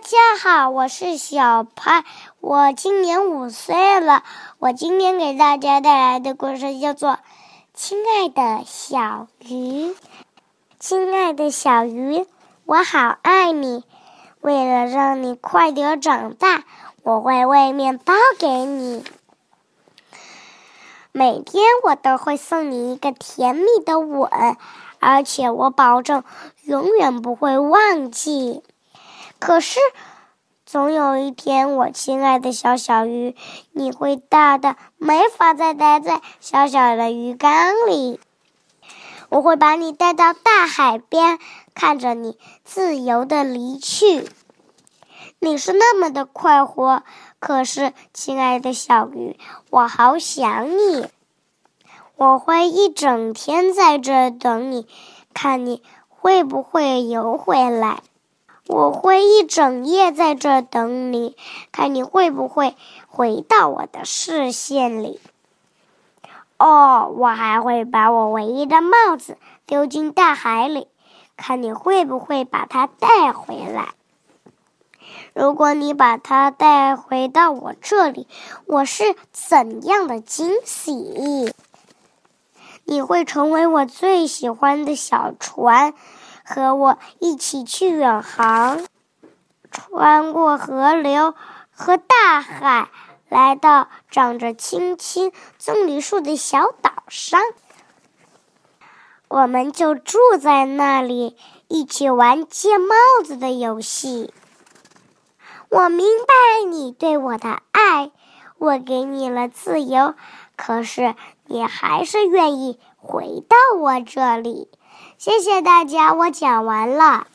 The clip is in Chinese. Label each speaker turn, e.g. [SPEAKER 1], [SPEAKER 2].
[SPEAKER 1] 大家好，我是小潘，我今年五岁了。我今天给大家带来的故事叫做《亲爱的小鱼》。亲爱的小鱼，我好爱你。为了让你快点长大，我会喂面包给你。每天我都会送你一个甜蜜的吻，而且我保证永远不会忘记。可是，总有一天，我亲爱的小小鱼，你会大的没法再待在小小的鱼缸里。我会把你带到大海边，看着你自由的离去。你是那么的快活，可是，亲爱的小鱼，我好想你。我会一整天在这等你，看你会不会游回来。我会一整夜在这等你，看你会不会回到我的视线里。哦，我还会把我唯一的帽子丢进大海里，看你会不会把它带回来。如果你把它带回到我这里，我是怎样的惊喜！你会成为我最喜欢的小船。和我一起去远航，穿过河流和大海，来到长着青青棕榈树的小岛上。我们就住在那里，一起玩借帽子的游戏。我明白你对我的爱，我给你了自由，可是你还是愿意回到我这里。谢谢大家，我讲完了。